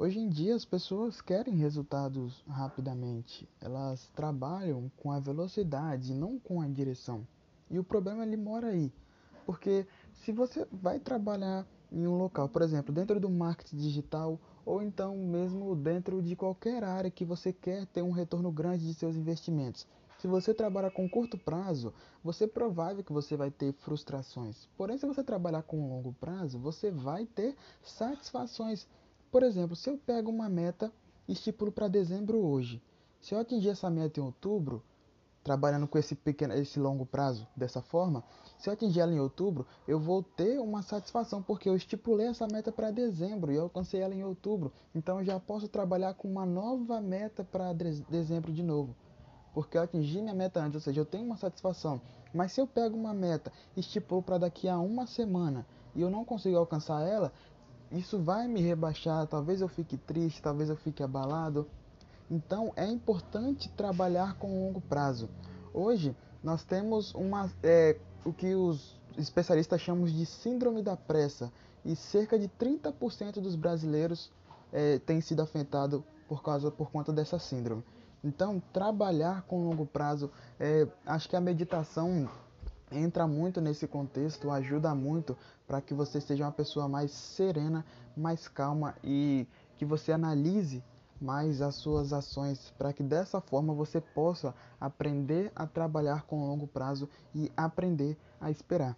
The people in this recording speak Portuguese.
Hoje em dia as pessoas querem resultados rapidamente. Elas trabalham com a velocidade, não com a direção. E o problema ele mora aí. Porque se você vai trabalhar em um local, por exemplo, dentro do marketing digital ou então mesmo dentro de qualquer área que você quer ter um retorno grande de seus investimentos. Se você trabalhar com curto prazo, você é provável que você vai ter frustrações. Porém, se você trabalhar com longo prazo, você vai ter satisfações. Por exemplo, se eu pego uma meta e estipulo para dezembro hoje, se eu atingir essa meta em outubro, trabalhando com esse pequeno, esse longo prazo dessa forma, se eu atingir ela em outubro, eu vou ter uma satisfação porque eu estipulei essa meta para dezembro e eu alcancei ela em outubro. Então eu já posso trabalhar com uma nova meta para dezembro de novo. Porque eu atingi minha meta antes, ou seja, eu tenho uma satisfação. Mas se eu pego uma meta e estipulo para daqui a uma semana e eu não consigo alcançar ela, isso vai me rebaixar, talvez eu fique triste, talvez eu fique abalado. Então é importante trabalhar com longo prazo. Hoje nós temos uma, é, o que os especialistas chamam de síndrome da pressa e cerca de 30% dos brasileiros é, têm sido afetados por causa por conta dessa síndrome. Então trabalhar com longo prazo, é, acho que a meditação entra muito nesse contexto, ajuda muito para que você seja uma pessoa mais serena, mais calma e que você analise mais as suas ações, para que dessa forma você possa aprender a trabalhar com longo prazo e aprender a esperar.